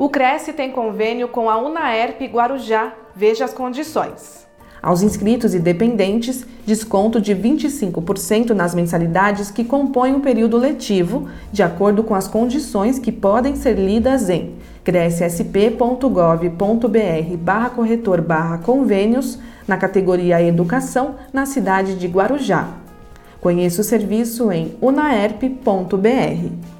O Cresce tem convênio com a Unaerp Guarujá. Veja as condições. Aos inscritos e dependentes, desconto de 25% nas mensalidades que compõem o período letivo, de acordo com as condições que podem ser lidas em crescsp.gov.br barra corretor barra convênios, na categoria Educação, na cidade de Guarujá. Conheça o serviço em unaerp.br.